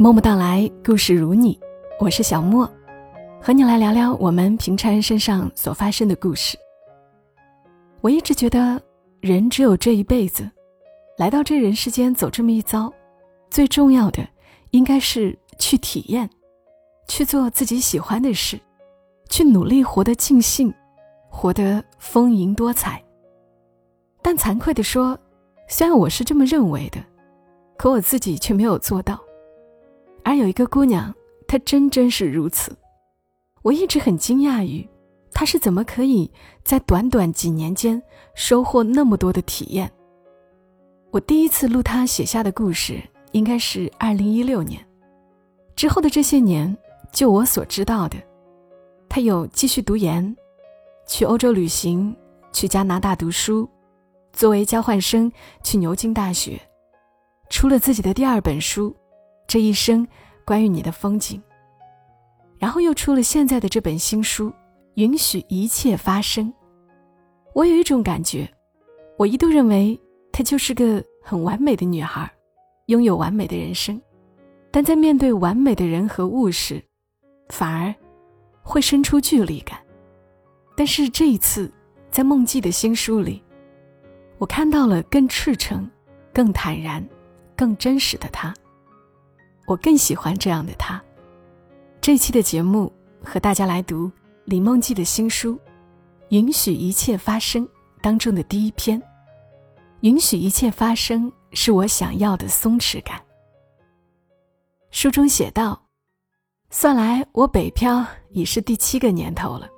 默默到来，故事如你，我是小莫，和你来聊聊我们平常人身上所发生的故事。我一直觉得，人只有这一辈子，来到这人世间走这么一遭，最重要的应该是去体验，去做自己喜欢的事，去努力活得尽兴，活得丰盈多彩。但惭愧地说，虽然我是这么认为的，可我自己却没有做到。而有一个姑娘，她真真是如此。我一直很惊讶于，她是怎么可以在短短几年间收获那么多的体验。我第一次录她写下的故事，应该是二零一六年。之后的这些年，就我所知道的，她有继续读研，去欧洲旅行，去加拿大读书，作为交换生去牛津大学，出了自己的第二本书。这一生关于你的风景，然后又出了现在的这本新书《允许一切发生》。我有一种感觉，我一度认为她就是个很完美的女孩，拥有完美的人生，但在面对完美的人和物时，反而会生出距离感。但是这一次，在梦记的新书里，我看到了更赤诚、更坦然、更真实的她。我更喜欢这样的他。这期的节目和大家来读李梦记的新书《允许一切发生》当中的第一篇。允许一切发生，是我想要的松弛感。书中写道：“算来我北漂已是第七个年头了。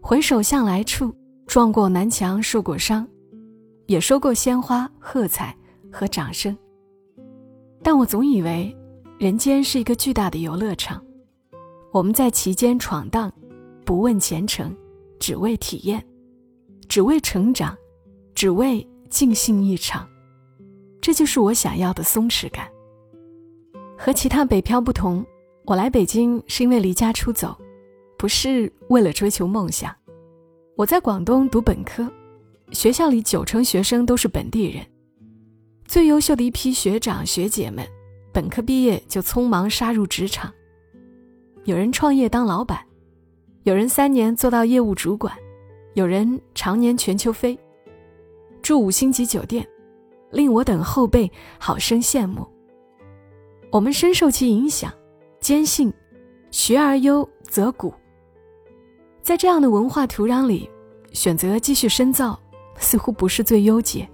回首向来处，撞过南墙，受过伤，也收过鲜花、喝彩和掌声。但我总以为。”人间是一个巨大的游乐场，我们在其间闯荡，不问前程，只为体验，只为成长，只为尽兴一场。这就是我想要的松弛感。和其他北漂不同，我来北京是因为离家出走，不是为了追求梦想。我在广东读本科，学校里九成学生都是本地人，最优秀的一批学长学姐们。本科毕业就匆忙杀入职场，有人创业当老板，有人三年做到业务主管，有人常年全球飞，住五星级酒店，令我等后辈好生羡慕。我们深受其影响，坚信“学而优则古”。在这样的文化土壤里，选择继续深造，似乎不是最优解。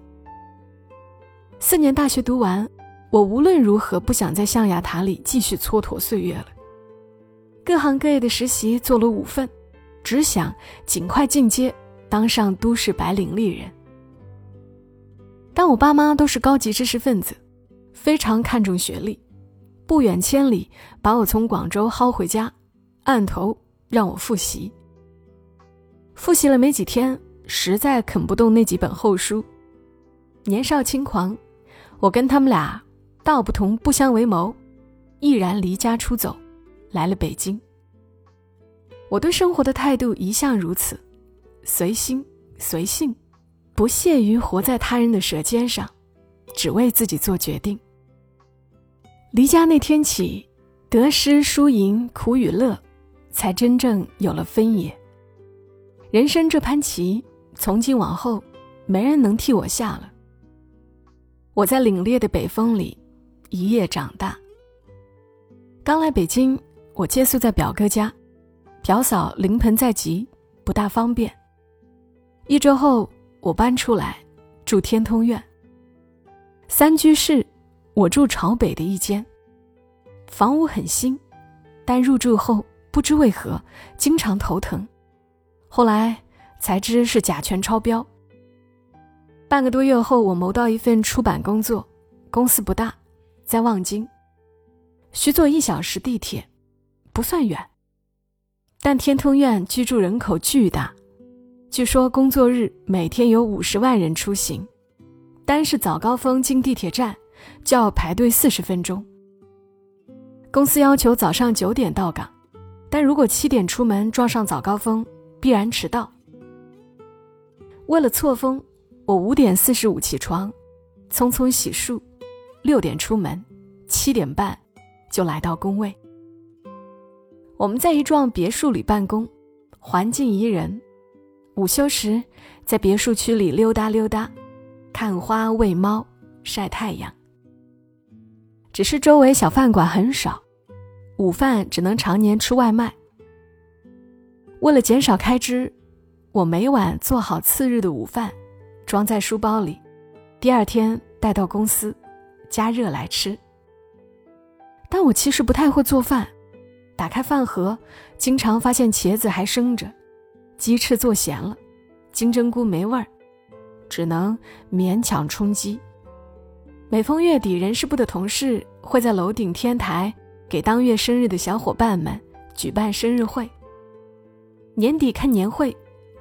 四年大学读完。我无论如何不想在象牙塔里继续蹉跎岁月了。各行各业的实习做了五份，只想尽快进阶，当上都市白领丽人。但我爸妈都是高级知识分子，非常看重学历，不远千里把我从广州薅回家，按头让我复习。复习了没几天，实在啃不动那几本厚书，年少轻狂，我跟他们俩。道不同不相为谋，毅然离家出走，来了北京。我对生活的态度一向如此，随心随性，不屑于活在他人的舌尖上，只为自己做决定。离家那天起，得失输赢苦与乐，才真正有了分野。人生这盘棋，从今往后，没人能替我下了。我在凛冽的北风里。一夜长大。刚来北京，我借宿在表哥家，表嫂临盆在即，不大方便。一周后，我搬出来住天通苑。三居室，我住朝北的一间。房屋很新，但入住后不知为何经常头疼，后来才知是甲醛超标。半个多月后，我谋到一份出版工作，公司不大。在望京，需坐一小时地铁，不算远。但天通苑居住人口巨大，据说工作日每天有五十万人出行，单是早高峰进地铁站就要排队四十分钟。公司要求早上九点到岗，但如果七点出门撞上早高峰，必然迟到。为了错峰，我五点四十五起床，匆匆洗漱。六点出门，七点半就来到工位。我们在一幢别墅里办公，环境宜人。午休时，在别墅区里溜达溜达，看花、喂猫、晒太阳。只是周围小饭馆很少，午饭只能常年吃外卖。为了减少开支，我每晚做好次日的午饭，装在书包里，第二天带到公司，加热来吃。但我其实不太会做饭，打开饭盒，经常发现茄子还生着，鸡翅做咸了，金针菇没味儿，只能勉强充饥。每逢月底，人事部的同事会在楼顶天台给当月生日的小伙伴们举办生日会。年底看年会，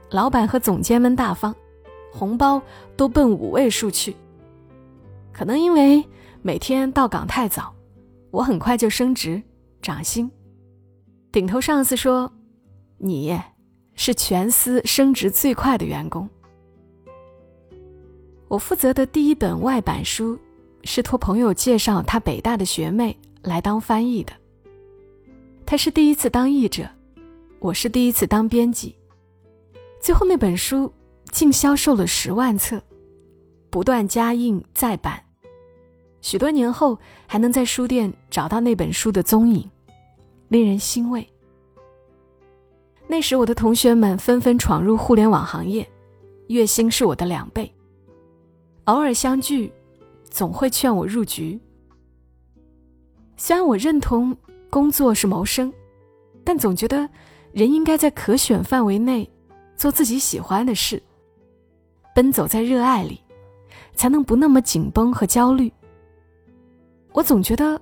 老板和总监们大方，红包都奔五位数去。可能因为每天到岗太早，我很快就升职涨薪。顶头上司说：“你是全司升职最快的员工。”我负责的第一本外版书。是托朋友介绍他北大的学妹来当翻译的。他是第一次当译者，我是第一次当编辑。最后那本书竟销售了十万册，不断加印再版。许多年后还能在书店找到那本书的踪影，令人欣慰。那时我的同学们纷纷闯入互联网行业，月薪是我的两倍。偶尔相聚。总会劝我入局。虽然我认同工作是谋生，但总觉得人应该在可选范围内做自己喜欢的事，奔走在热爱里，才能不那么紧绷和焦虑。我总觉得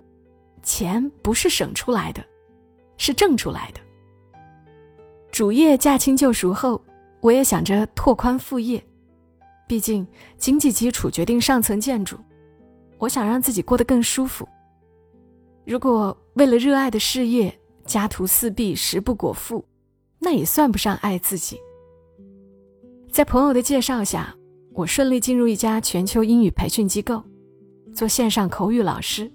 钱不是省出来的，是挣出来的。主业驾轻就熟后，我也想着拓宽副业，毕竟经济基础决定上层建筑。我想让自己过得更舒服。如果为了热爱的事业家徒四壁、食不果腹，那也算不上爱自己。在朋友的介绍下，我顺利进入一家全球英语培训机构，做线上口语老师。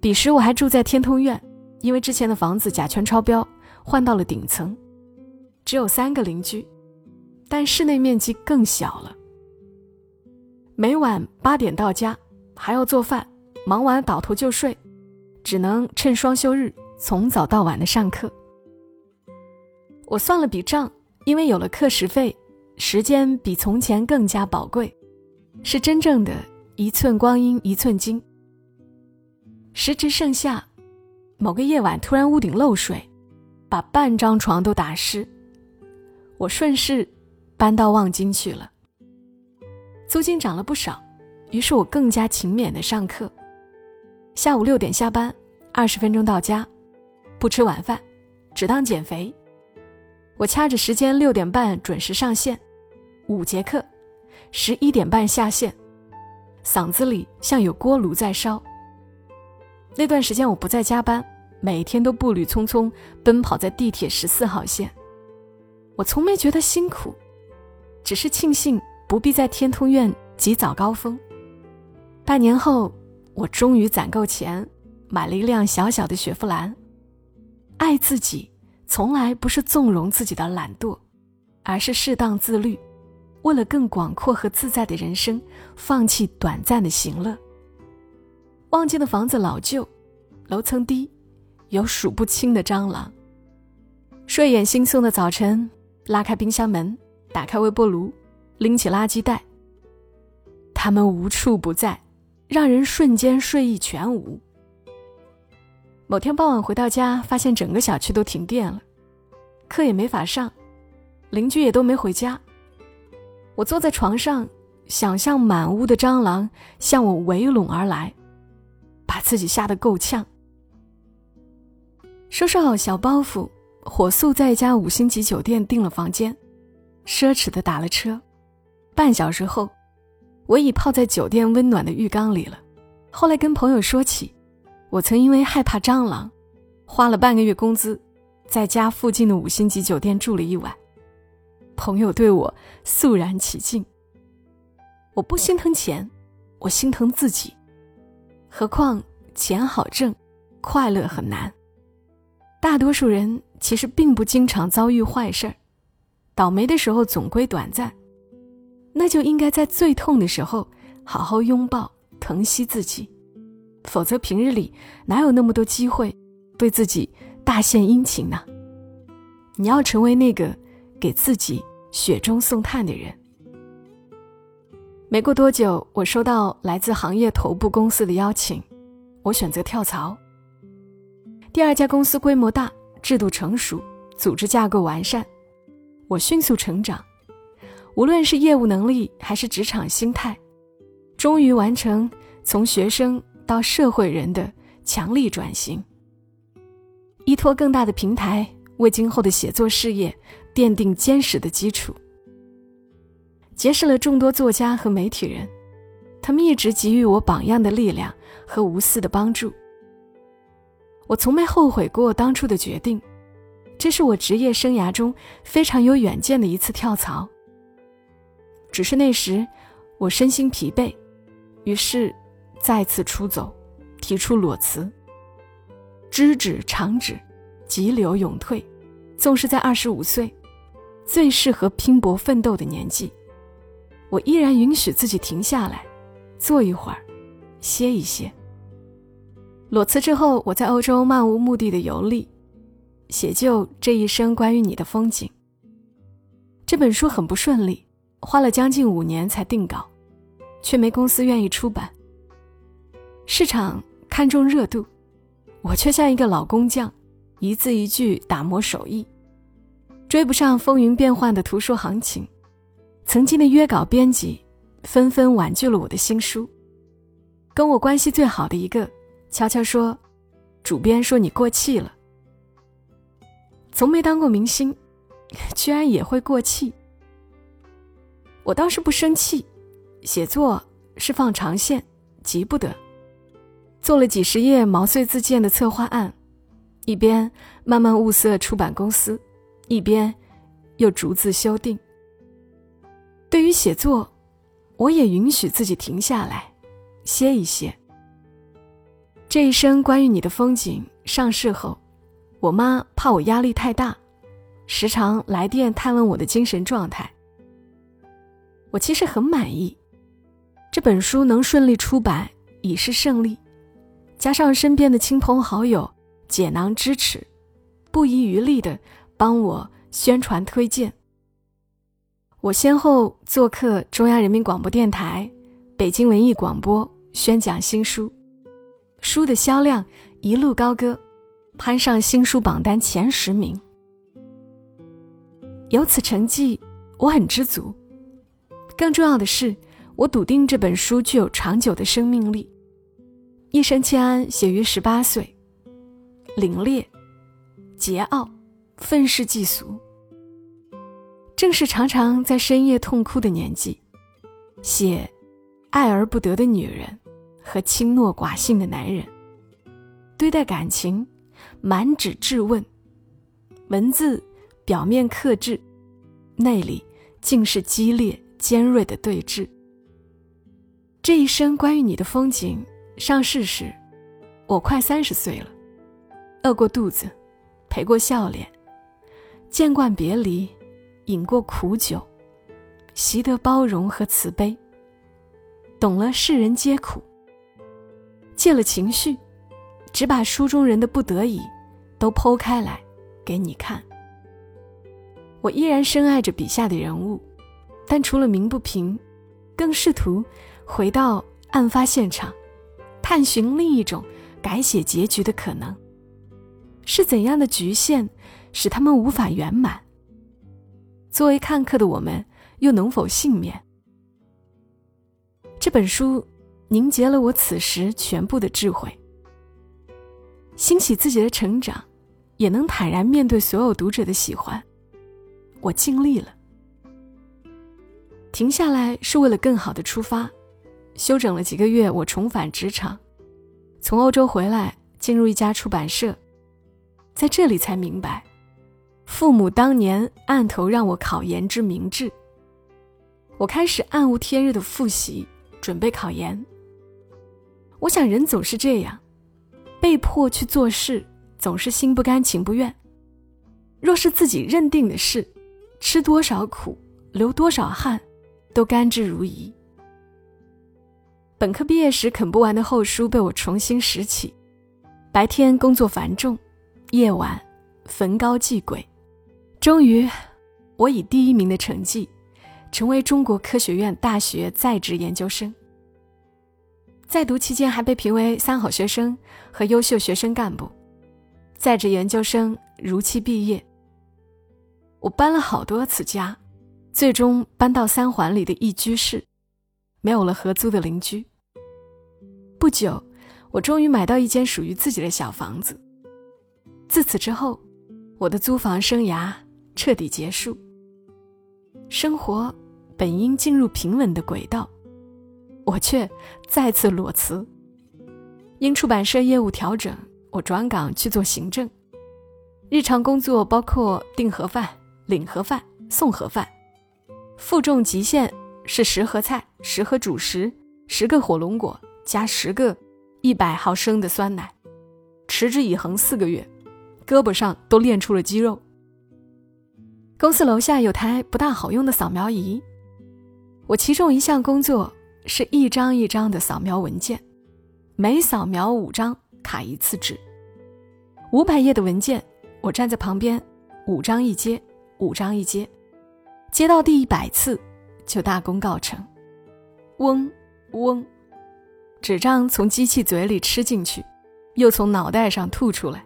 彼时我还住在天通苑，因为之前的房子甲醛超标，换到了顶层，只有三个邻居，但室内面积更小了。每晚八点到家。还要做饭，忙完倒头就睡，只能趁双休日从早到晚的上课。我算了笔账，因为有了课时费，时间比从前更加宝贵，是真正的一寸光阴一寸金。时值盛夏，某个夜晚突然屋顶漏水，把半张床都打湿，我顺势搬到望京去了。租金涨了不少。于是我更加勤勉的上课，下午六点下班，二十分钟到家，不吃晚饭，只当减肥。我掐着时间六点半准时上线，五节课，十一点半下线，嗓子里像有锅炉在烧。那段时间我不再加班，每天都步履匆匆奔跑在地铁十四号线。我从没觉得辛苦，只是庆幸不必在天通苑挤早高峰。半年后，我终于攒够钱，买了一辆小小的雪佛兰。爱自己，从来不是纵容自己的懒惰，而是适当自律，为了更广阔和自在的人生，放弃短暂的行乐。望京的房子老旧，楼层低，有数不清的蟑螂。睡眼惺忪的早晨，拉开冰箱门，打开微波炉，拎起垃圾袋，它们无处不在。让人瞬间睡意全无。某天傍晚回到家，发现整个小区都停电了，课也没法上，邻居也都没回家。我坐在床上，想象满屋的蟑螂向我围拢而来，把自己吓得够呛。收拾好小包袱，火速在一家五星级酒店订了房间，奢侈的打了车。半小时后。我已泡在酒店温暖的浴缸里了。后来跟朋友说起，我曾因为害怕蟑螂，花了半个月工资，在家附近的五星级酒店住了一晚。朋友对我肃然起敬。我不心疼钱，我心疼自己。何况钱好挣，快乐很难。大多数人其实并不经常遭遇坏事儿，倒霉的时候总归短暂，那就应该在最痛的时候好好拥抱、疼惜自己，否则平日里哪有那么多机会对自己大献殷勤呢？你要成为那个给自己雪中送炭的人。没过多久，我收到来自行业头部公司的邀请，我选择跳槽。第二家公司规模大，制度成熟，组织架构完善，我迅速成长，无论是业务能力还是职场心态，终于完成从学生到社会人的强力转型，依托更大的平台，为今后的写作事业奠定坚实的基础。结识了众多作家和媒体人，他们一直给予我榜样的力量和无私的帮助。我从没后悔过当初的决定，这是我职业生涯中非常有远见的一次跳槽。只是那时我身心疲惫，于是再次出走，提出裸辞。知止长止，急流勇退，纵是在二十五岁，最适合拼搏奋斗的年纪。我依然允许自己停下来，坐一会儿，歇一歇。裸辞之后，我在欧洲漫无目的的游历，写就这一生关于你的风景。这本书很不顺利，花了将近五年才定稿，却没公司愿意出版。市场看重热度，我却像一个老工匠，一字一句打磨手艺，追不上风云变幻的图书行情。曾经的约稿编辑纷纷婉拒了我的新书，跟我关系最好的一个悄悄说：“主编说你过气了。”从没当过明星，居然也会过气。我倒是不生气，写作是放长线，急不得。做了几十页毛遂自荐的策划案，一边慢慢物色出版公司，一边又逐字修订。对于写作，我也允许自己停下来，歇一歇。这一生关于你的风景上市后，我妈怕我压力太大，时常来电探问我的精神状态。我其实很满意，这本书能顺利出版已是胜利，加上身边的亲朋好友解囊支持，不遗余力的帮我宣传推荐。我先后做客中央人民广播电台、北京文艺广播宣讲新书，书的销量一路高歌，攀上新书榜单前十名。有此成绩，我很知足。更重要的是，我笃定这本书具有长久的生命力。一生千安写于十八岁，凛冽、桀骜、愤世嫉俗。正是常常在深夜痛哭的年纪，写爱而不得的女人和轻诺寡信的男人，对待感情满纸质问，文字表面克制，内里竟是激烈尖锐的对峙。这一生关于你的风景上市时，我快三十岁了，饿过肚子，陪过笑脸，见惯别离。饮过苦酒，习得包容和慈悲，懂了世人皆苦，戒了情绪，只把书中人的不得已都剖开来给你看。我依然深爱着笔下的人物，但除了鸣不平，更试图回到案发现场，探寻另一种改写结局的可能。是怎样的局限，使他们无法圆满？作为看客的我们，又能否幸免？这本书凝结了我此时全部的智慧，欣喜自己的成长，也能坦然面对所有读者的喜欢。我尽力了。停下来是为了更好的出发。休整了几个月，我重返职场，从欧洲回来，进入一家出版社，在这里才明白。父母当年暗头让我考研之明智，我开始暗无天日的复习，准备考研。我想人总是这样，被迫去做事，总是心不甘情不愿。若是自己认定的事，吃多少苦，流多少汗，都甘之如饴。本科毕业时啃不完的厚书被我重新拾起，白天工作繁重，夜晚焚高继鬼，终于，我以第一名的成绩，成为中国科学院大学在职研究生。在读期间还被评为三好学生和优秀学生干部，在职研究生如期毕业。我搬了好多次家，最终搬到三环里的一居室，没有了合租的邻居。不久，我终于买到一间属于自己的小房子。自此之后，我的租房生涯彻底结束，生活本应进入平稳的轨道。我却再次裸辞。因出版社业务调整，我转岗去做行政。日常工作包括订盒饭、领盒饭、送盒饭。负重极限是十盒菜、十盒主食、十个火龙果加十个一百毫升的酸奶。持之以恒四个月，胳膊上都练出了肌肉。公司楼下有台不大好用的扫描仪，我其中一项工作。是一张一张的扫描文件，每扫描五张卡一次纸。五百页的文件，我站在旁边，五张一接，五张一接，接到第一百次就大功告成。嗡嗡，纸张从机器嘴里吃进去，又从脑袋上吐出来。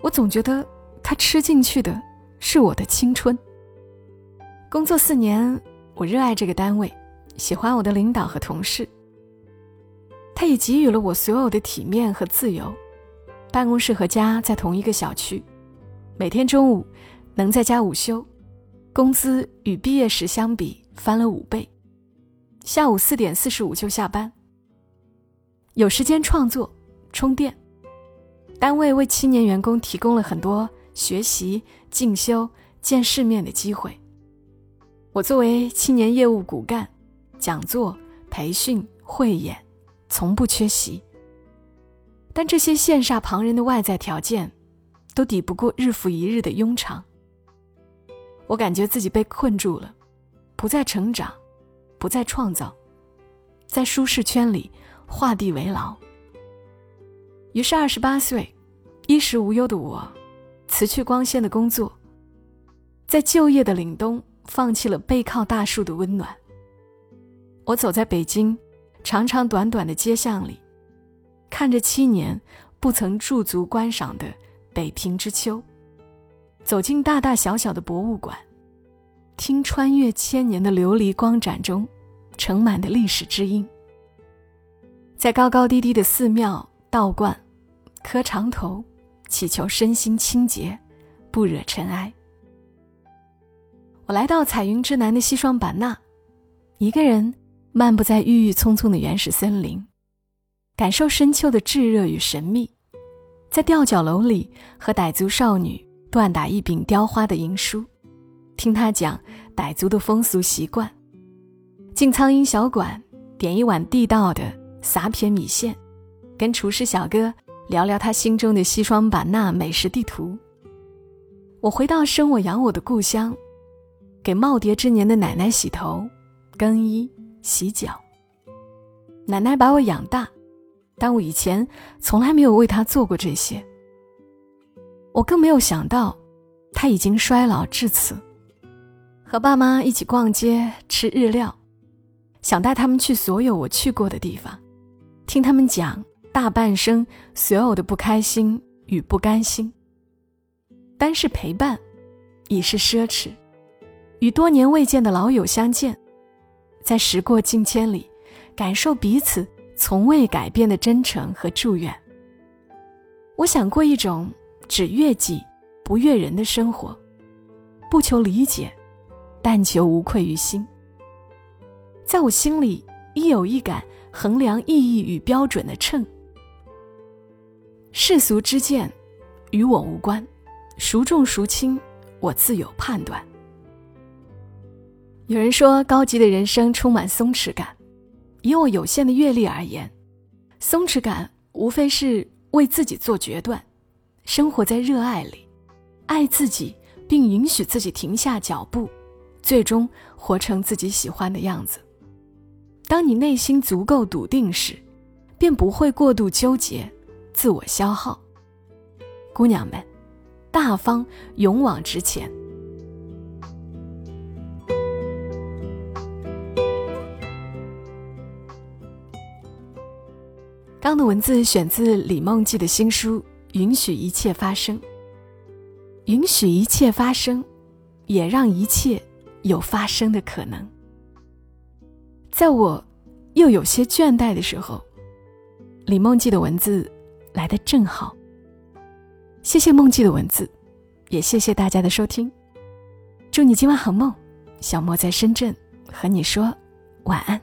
我总觉得它吃进去的是我的青春。工作四年，我热爱这个单位。喜欢我的领导和同事，他也给予了我所有的体面和自由。办公室和家在同一个小区，每天中午能在家午休，工资与毕业时相比翻了五倍。下午四点四十五就下班，有时间创作、充电。单位为青年员工提供了很多学习、进修、见世面的机会。我作为青年业务骨干。讲座、培训、汇演，从不缺席。但这些羡煞旁人的外在条件，都抵不过日复一日的庸常。我感觉自己被困住了，不再成长，不再创造，在舒适圈里画地为牢。于是，二十八岁，衣食无忧的我，辞去光鲜的工作，在就业的凛冬，放弃了背靠大树的温暖。我走在北京长长短短的街巷里，看着七年不曾驻足观赏的北平之秋，走进大大小小的博物馆，听穿越千年的琉璃光盏中盛满的历史之音，在高高低低的寺庙道观磕长头，祈求身心清洁，不惹尘埃。我来到彩云之南的西双版纳，一个人。漫步在郁郁葱葱的原始森林，感受深秋的炙热与神秘，在吊脚楼里和傣族少女锻打一柄雕花的银梳，听他讲傣族的风俗习惯。进苍蝇小馆，点一碗地道的撒撇米线，跟厨师小哥聊聊他心中的西双版纳美食地图。我回到生我养我的故乡，给耄耋之年的奶奶洗头、更衣。洗脚。奶奶把我养大，但我以前从来没有为她做过这些。我更没有想到，她已经衰老至此。和爸妈一起逛街吃日料，想带他们去所有我去过的地方，听他们讲大半生所有的不开心与不甘心。单是陪伴，已是奢侈。与多年未见的老友相见。在时过境迁里，感受彼此从未改变的真诚和祝愿。我想过一种只悦己不悦人的生活，不求理解，但求无愧于心。在我心里，亦有一杆衡量意义与标准的秤。世俗之见，与我无关，孰重孰轻，我自有判断。有人说，高级的人生充满松弛感。以我有限的阅历而言，松弛感无非是为自己做决断，生活在热爱里，爱自己，并允许自己停下脚步，最终活成自己喜欢的样子。当你内心足够笃定时，便不会过度纠结、自我消耗。姑娘们，大方勇往直前。刚的文字选自李梦记的新书《允许一切发生》。允许一切发生，也让一切有发生的可能。在我又有些倦怠的时候，李梦记的文字来的正好。谢谢梦记的文字，也谢谢大家的收听。祝你今晚好梦，小莫在深圳和你说晚安。